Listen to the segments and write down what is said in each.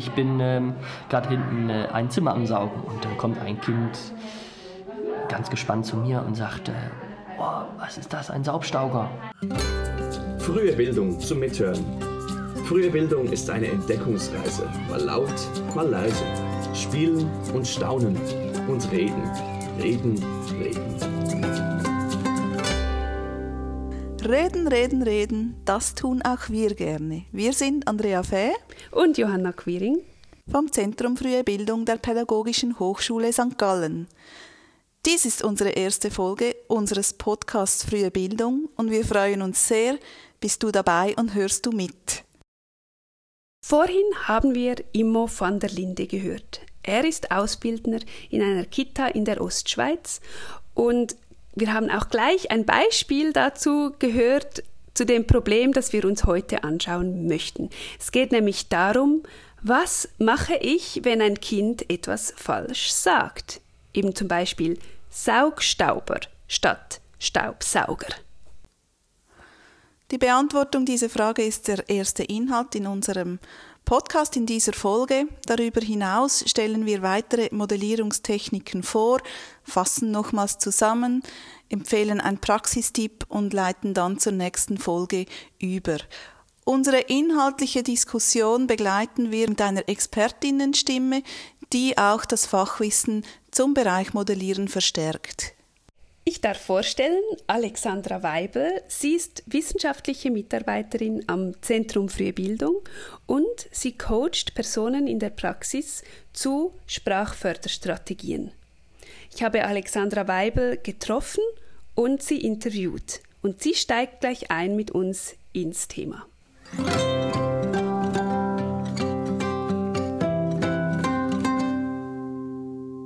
ich bin ähm, gerade hinten äh, ein Zimmer am Saugen und dann kommt ein Kind ganz gespannt zu mir und sagt, äh, oh, was ist das, ein Saubstauger? Frühe Bildung zum Mithören. Frühe Bildung ist eine Entdeckungsreise, mal laut, mal leise. Spielen und staunen und reden, reden, reden. Reden, reden, reden, das tun auch wir gerne. Wir sind Andrea Fäh und Johanna Quiring vom Zentrum Frühe Bildung der Pädagogischen Hochschule St. Gallen. Dies ist unsere erste Folge unseres Podcasts Frühe Bildung und wir freuen uns sehr, bist du dabei und hörst du mit. Vorhin haben wir Immo van der Linde gehört. Er ist Ausbildner in einer Kita in der Ostschweiz und wir haben auch gleich ein Beispiel dazu gehört, zu dem Problem, das wir uns heute anschauen möchten. Es geht nämlich darum, was mache ich, wenn ein Kind etwas falsch sagt? Eben zum Beispiel Saugstauber statt Staubsauger. Die Beantwortung dieser Frage ist der erste Inhalt in unserem Podcast in dieser Folge. Darüber hinaus stellen wir weitere Modellierungstechniken vor, fassen nochmals zusammen, empfehlen einen Praxistipp und leiten dann zur nächsten Folge über. Unsere inhaltliche Diskussion begleiten wir mit einer Expertinnenstimme, die auch das Fachwissen zum Bereich Modellieren verstärkt. Ich darf vorstellen, Alexandra Weibel. Sie ist wissenschaftliche Mitarbeiterin am Zentrum Frühe Bildung und sie coacht Personen in der Praxis zu Sprachförderstrategien. Ich habe Alexandra Weibel getroffen und sie interviewt. Und sie steigt gleich ein mit uns ins Thema.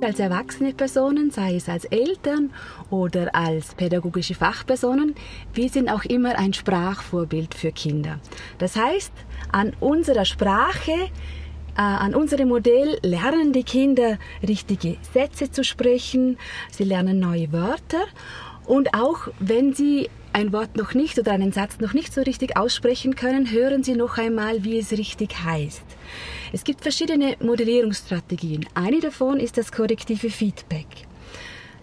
Als erwachsene Personen, sei es als Eltern oder als pädagogische Fachpersonen, wir sind auch immer ein Sprachvorbild für Kinder. Das heißt, an unserer Sprache, äh, an unserem Modell lernen die Kinder richtige Sätze zu sprechen, sie lernen neue Wörter und auch wenn sie ein Wort noch nicht oder einen Satz noch nicht so richtig aussprechen können, hören Sie noch einmal, wie es richtig heißt. Es gibt verschiedene Modellierungsstrategien. Eine davon ist das korrektive Feedback.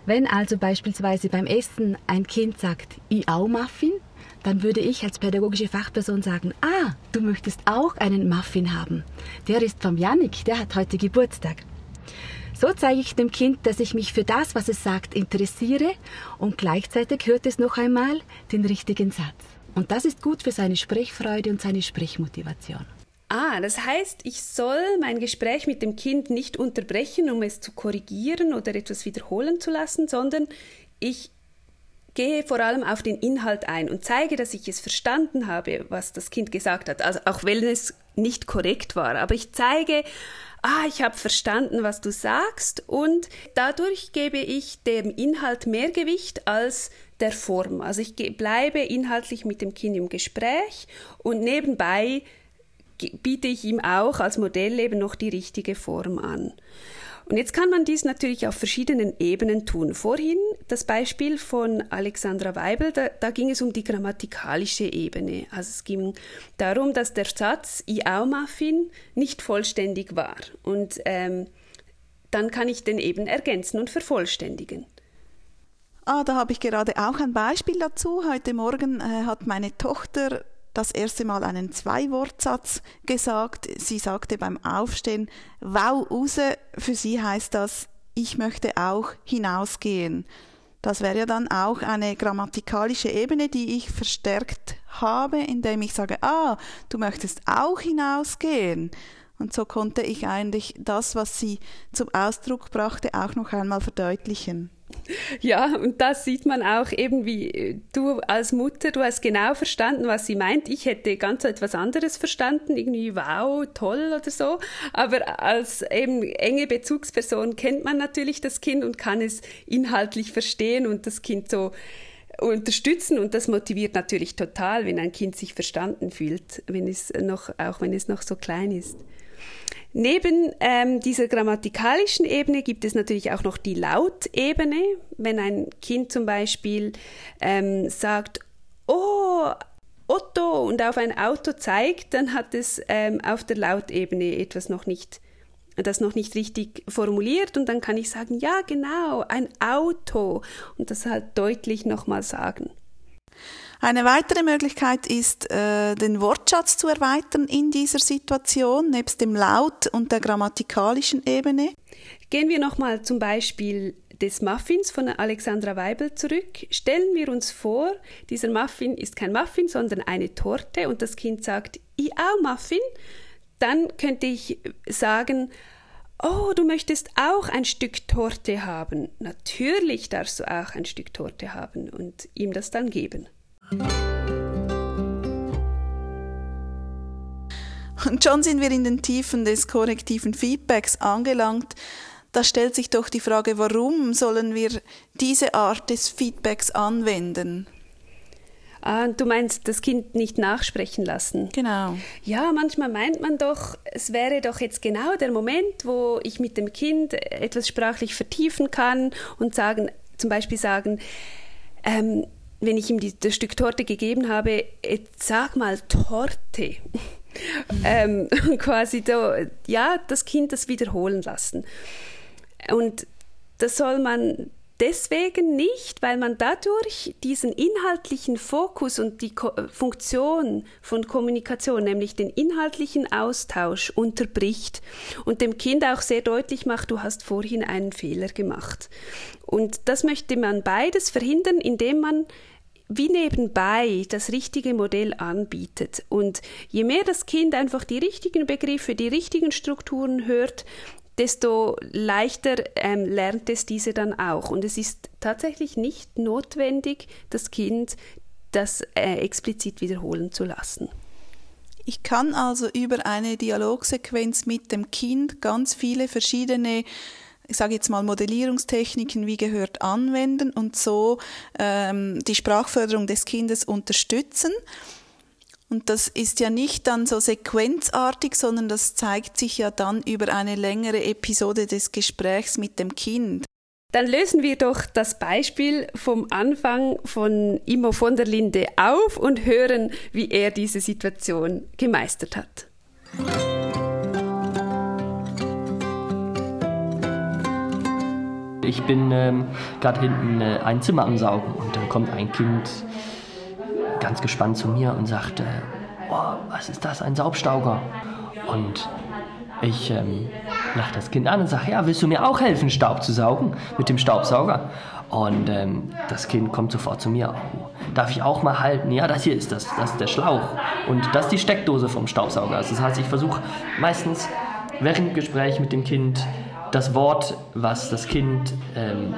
Wenn also beispielsweise beim Essen ein Kind sagt, i au Muffin, dann würde ich als pädagogische Fachperson sagen, ah, du möchtest auch einen Muffin haben. Der ist vom Yannick, der hat heute Geburtstag. So zeige ich dem Kind, dass ich mich für das, was es sagt, interessiere und gleichzeitig hört es noch einmal den richtigen Satz. Und das ist gut für seine Sprechfreude und seine Sprechmotivation. Ah, das heißt, ich soll mein Gespräch mit dem Kind nicht unterbrechen, um es zu korrigieren oder etwas wiederholen zu lassen, sondern ich gehe vor allem auf den Inhalt ein und zeige, dass ich es verstanden habe, was das Kind gesagt hat, also auch wenn es nicht korrekt war. Aber ich zeige, ah, ich habe verstanden, was du sagst und dadurch gebe ich dem Inhalt mehr Gewicht als der Form. Also ich bleibe inhaltlich mit dem Kind im Gespräch und nebenbei biete ich ihm auch als Modell eben noch die richtige Form an. Und jetzt kann man dies natürlich auf verschiedenen Ebenen tun. Vorhin das Beispiel von Alexandra Weibel, da, da ging es um die grammatikalische Ebene. Also es ging darum, dass der Satz I au Muffin nicht vollständig war. Und ähm, dann kann ich den eben ergänzen und vervollständigen. Ah, da habe ich gerade auch ein Beispiel dazu. Heute Morgen äh, hat meine Tochter das erste Mal einen Zwei-Wortsatz gesagt. Sie sagte beim Aufstehen, wow, raus. Für sie heißt das, ich möchte auch hinausgehen. Das wäre ja dann auch eine grammatikalische Ebene, die ich verstärkt habe, indem ich sage, ah, du möchtest auch hinausgehen. Und so konnte ich eigentlich das, was sie zum Ausdruck brachte, auch noch einmal verdeutlichen. Ja, und das sieht man auch eben, wie äh, du als Mutter, du hast genau verstanden, was sie meint. Ich hätte ganz etwas anderes verstanden, irgendwie wow, toll oder so. Aber als eben enge Bezugsperson kennt man natürlich das Kind und kann es inhaltlich verstehen und das Kind so unterstützen und das motiviert natürlich total, wenn ein Kind sich verstanden fühlt, wenn es noch, auch wenn es noch so klein ist. Neben ähm, dieser grammatikalischen Ebene gibt es natürlich auch noch die Lautebene. Wenn ein Kind zum Beispiel ähm, sagt, oh, Otto und auf ein Auto zeigt, dann hat es ähm, auf der Lautebene etwas noch nicht das noch nicht richtig formuliert und dann kann ich sagen, ja genau, ein Auto und das halt deutlich nochmal sagen. Eine weitere Möglichkeit ist, äh, den Wortschatz zu erweitern in dieser Situation, nebst dem Laut und der grammatikalischen Ebene. Gehen wir nochmal zum Beispiel des Muffins von Alexandra Weibel zurück. Stellen wir uns vor, dieser Muffin ist kein Muffin, sondern eine Torte und das Kind sagt, ich auch Muffin. Dann könnte ich sagen, oh, du möchtest auch ein Stück Torte haben. Natürlich darfst du auch ein Stück Torte haben und ihm das dann geben. Und schon sind wir in den Tiefen des korrektiven Feedbacks angelangt. Da stellt sich doch die Frage, warum sollen wir diese Art des Feedbacks anwenden? Ah, du meinst, das Kind nicht nachsprechen lassen? Genau. Ja, manchmal meint man doch, es wäre doch jetzt genau der Moment, wo ich mit dem Kind etwas sprachlich vertiefen kann und sagen, zum Beispiel sagen, ähm, wenn ich ihm die, das Stück Torte gegeben habe, jetzt sag mal Torte. ähm, quasi da, ja, das Kind das wiederholen lassen. Und das soll man deswegen nicht, weil man dadurch diesen inhaltlichen Fokus und die Ko Funktion von Kommunikation, nämlich den inhaltlichen Austausch, unterbricht und dem Kind auch sehr deutlich macht, du hast vorhin einen Fehler gemacht. Und das möchte man beides verhindern, indem man wie nebenbei das richtige Modell anbietet. Und je mehr das Kind einfach die richtigen Begriffe, die richtigen Strukturen hört, desto leichter ähm, lernt es diese dann auch. Und es ist tatsächlich nicht notwendig, das Kind das äh, explizit wiederholen zu lassen. Ich kann also über eine Dialogsequenz mit dem Kind ganz viele verschiedene ich sage jetzt mal Modellierungstechniken wie gehört anwenden und so ähm, die Sprachförderung des Kindes unterstützen. Und das ist ja nicht dann so sequenzartig, sondern das zeigt sich ja dann über eine längere Episode des Gesprächs mit dem Kind. Dann lösen wir doch das Beispiel vom Anfang von Immo von der Linde auf und hören, wie er diese Situation gemeistert hat. Ich bin ähm, gerade hinten äh, ein Zimmer am Saugen und dann kommt ein Kind ganz gespannt zu mir und sagte, oh, was ist das, ein Saubstauger? Und ich ähm, lache das Kind an und sage, ja, willst du mir auch helfen, Staub zu saugen mit dem Staubsauger? Und ähm, das Kind kommt sofort zu mir. Oh, darf ich auch mal halten? Ja, das hier ist das, das ist der Schlauch. Und das ist die Steckdose vom Staubsauger. Also das heißt, ich versuche meistens während Gespräch mit dem Kind das Wort, was das Kind ähm,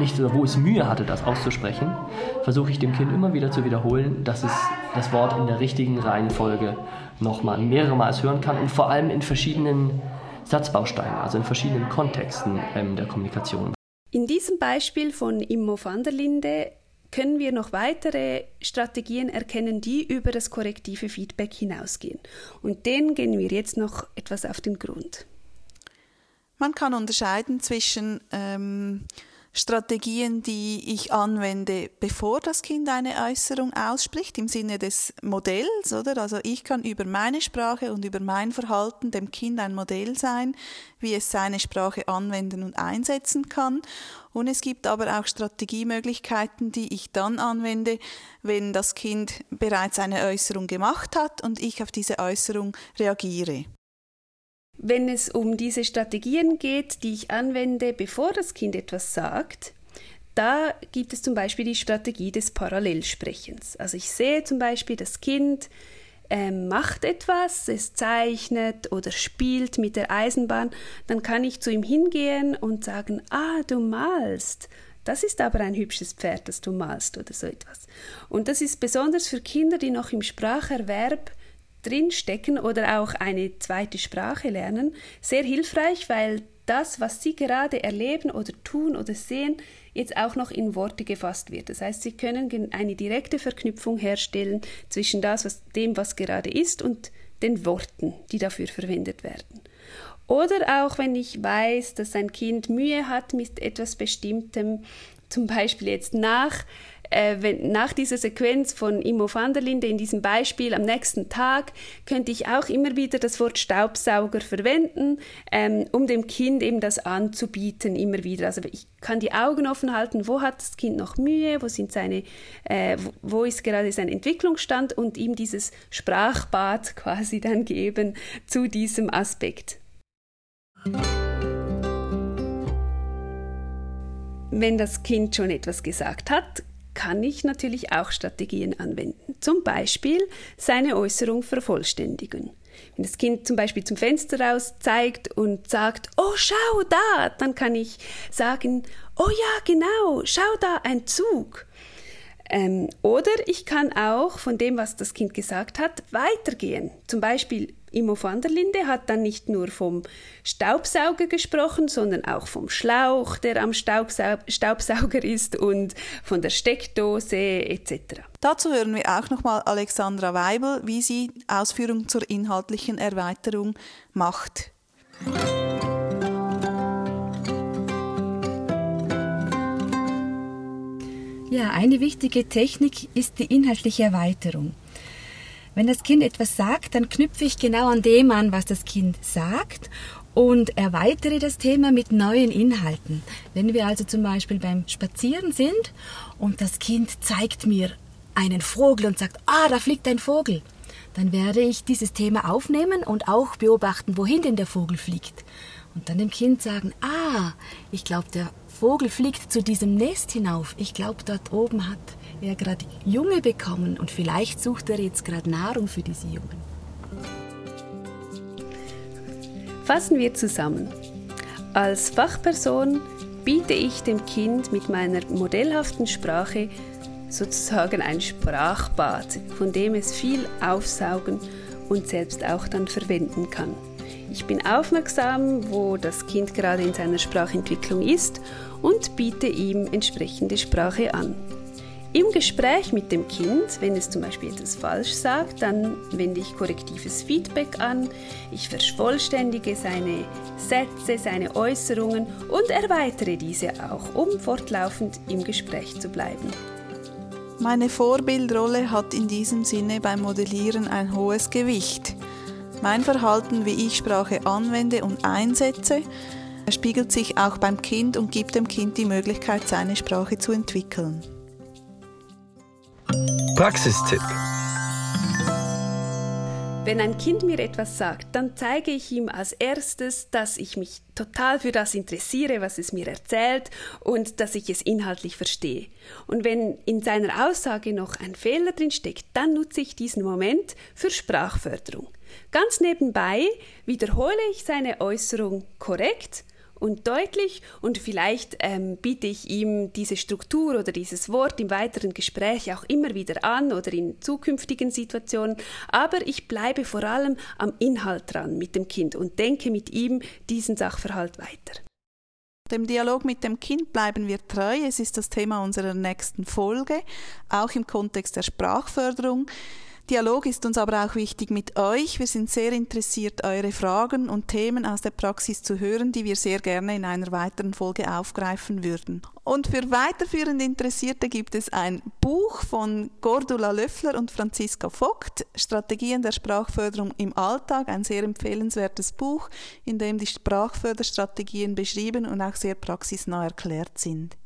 nicht oder wo es Mühe hatte, das auszusprechen, versuche ich dem Kind immer wieder zu wiederholen, dass es das Wort in der richtigen Reihenfolge nochmal mehrere Mal hören kann und vor allem in verschiedenen Satzbausteinen, also in verschiedenen Kontexten ähm, der Kommunikation. In diesem Beispiel von Immo van der Linde können wir noch weitere Strategien erkennen, die über das korrektive Feedback hinausgehen. Und denen gehen wir jetzt noch etwas auf den Grund. Man kann unterscheiden zwischen ähm, Strategien, die ich anwende, bevor das Kind eine Äußerung ausspricht, im Sinne des Modells, oder? Also ich kann über meine Sprache und über mein Verhalten dem Kind ein Modell sein, wie es seine Sprache anwenden und einsetzen kann. Und es gibt aber auch Strategiemöglichkeiten, die ich dann anwende, wenn das Kind bereits eine Äußerung gemacht hat und ich auf diese Äußerung reagiere. Wenn es um diese Strategien geht, die ich anwende, bevor das Kind etwas sagt, da gibt es zum Beispiel die Strategie des Parallelsprechens. Also ich sehe zum Beispiel, das Kind äh, macht etwas, es zeichnet oder spielt mit der Eisenbahn, dann kann ich zu ihm hingehen und sagen, ah, du malst. Das ist aber ein hübsches Pferd, das du malst oder so etwas. Und das ist besonders für Kinder, die noch im Spracherwerb drinstecken oder auch eine zweite Sprache lernen, sehr hilfreich, weil das, was Sie gerade erleben oder tun oder sehen, jetzt auch noch in Worte gefasst wird. Das heißt, Sie können eine direkte Verknüpfung herstellen zwischen das, was, dem, was gerade ist und den Worten, die dafür verwendet werden. Oder auch wenn ich weiß, dass ein Kind Mühe hat mit etwas Bestimmtem, zum Beispiel jetzt nach äh, wenn, nach dieser Sequenz von Immo van der Linde in diesem Beispiel am nächsten Tag könnte ich auch immer wieder das Wort Staubsauger verwenden, ähm, um dem Kind eben das anzubieten, immer wieder. Also ich kann die Augen offen halten, wo hat das Kind noch Mühe, wo, sind seine, äh, wo ist gerade sein Entwicklungsstand und ihm dieses Sprachbad quasi dann geben zu diesem Aspekt. Wenn das Kind schon etwas gesagt hat, kann ich natürlich auch Strategien anwenden. Zum Beispiel seine Äußerung vervollständigen. Wenn das Kind zum Beispiel zum Fenster raus zeigt und sagt, oh, schau da, dann kann ich sagen, oh ja, genau, schau da, ein Zug. Ähm, oder ich kann auch von dem, was das Kind gesagt hat, weitergehen. Zum Beispiel Immo van der Linde hat dann nicht nur vom Staubsauger gesprochen, sondern auch vom Schlauch, der am Staubsau Staubsauger ist und von der Steckdose etc. Dazu hören wir auch nochmal Alexandra Weibel, wie sie Ausführungen zur inhaltlichen Erweiterung macht. Ja, eine wichtige Technik ist die inhaltliche Erweiterung. Wenn das Kind etwas sagt, dann knüpfe ich genau an dem an, was das Kind sagt und erweitere das Thema mit neuen Inhalten. Wenn wir also zum Beispiel beim Spazieren sind und das Kind zeigt mir einen Vogel und sagt, ah, da fliegt ein Vogel, dann werde ich dieses Thema aufnehmen und auch beobachten, wohin denn der Vogel fliegt. Und dann dem Kind sagen, ah, ich glaube, der Vogel fliegt zu diesem Nest hinauf. Ich glaube, dort oben hat er gerade Junge bekommen und vielleicht sucht er jetzt gerade Nahrung für diese Jungen. Fassen wir zusammen. Als Fachperson biete ich dem Kind mit meiner modellhaften Sprache sozusagen ein Sprachbad, von dem es viel aufsaugen und selbst auch dann verwenden kann. Ich bin aufmerksam, wo das Kind gerade in seiner Sprachentwicklung ist und biete ihm entsprechende Sprache an. Im Gespräch mit dem Kind, wenn es zum Beispiel etwas falsch sagt, dann wende ich korrektives Feedback an, ich vervollständige seine Sätze, seine Äußerungen und erweitere diese auch, um fortlaufend im Gespräch zu bleiben. Meine Vorbildrolle hat in diesem Sinne beim Modellieren ein hohes Gewicht. Mein Verhalten, wie ich Sprache anwende und einsetze, spiegelt sich auch beim Kind und gibt dem Kind die Möglichkeit, seine Sprache zu entwickeln. Praxistipp. Wenn ein Kind mir etwas sagt, dann zeige ich ihm als erstes, dass ich mich total für das interessiere, was es mir erzählt und dass ich es inhaltlich verstehe. Und wenn in seiner Aussage noch ein Fehler drin steckt, dann nutze ich diesen Moment für Sprachförderung. Ganz nebenbei wiederhole ich seine Äußerung korrekt und deutlich und vielleicht ähm, biete ich ihm diese Struktur oder dieses Wort im weiteren Gespräch auch immer wieder an oder in zukünftigen Situationen, aber ich bleibe vor allem am Inhalt dran mit dem Kind und denke mit ihm diesen Sachverhalt weiter. Dem Dialog mit dem Kind bleiben wir treu. Es ist das Thema unserer nächsten Folge, auch im Kontext der Sprachförderung. Dialog ist uns aber auch wichtig mit euch. Wir sind sehr interessiert, eure Fragen und Themen aus der Praxis zu hören, die wir sehr gerne in einer weiteren Folge aufgreifen würden. Und für weiterführende Interessierte gibt es ein Buch von Gordula Löffler und Franziska Vogt, Strategien der Sprachförderung im Alltag, ein sehr empfehlenswertes Buch, in dem die Sprachförderstrategien beschrieben und auch sehr praxisnah erklärt sind.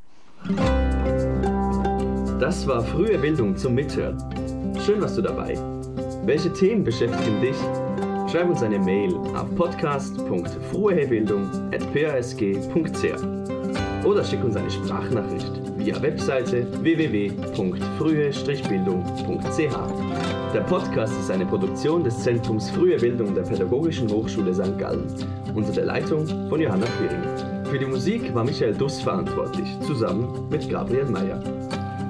Das war frühe Bildung zum Mithören. Schön warst du dabei. Welche Themen beschäftigen dich? Schreib uns eine Mail auf podcast.fruehebildung.pasg.ch oder schick uns eine Sprachnachricht via Webseite www.frühe-bildung.ch. Der Podcast ist eine Produktion des Zentrums Frühe Bildung der Pädagogischen Hochschule St. Gallen unter der Leitung von Johanna Quiring. Für die Musik war Michael Duss verantwortlich, zusammen mit Gabriel Meyer.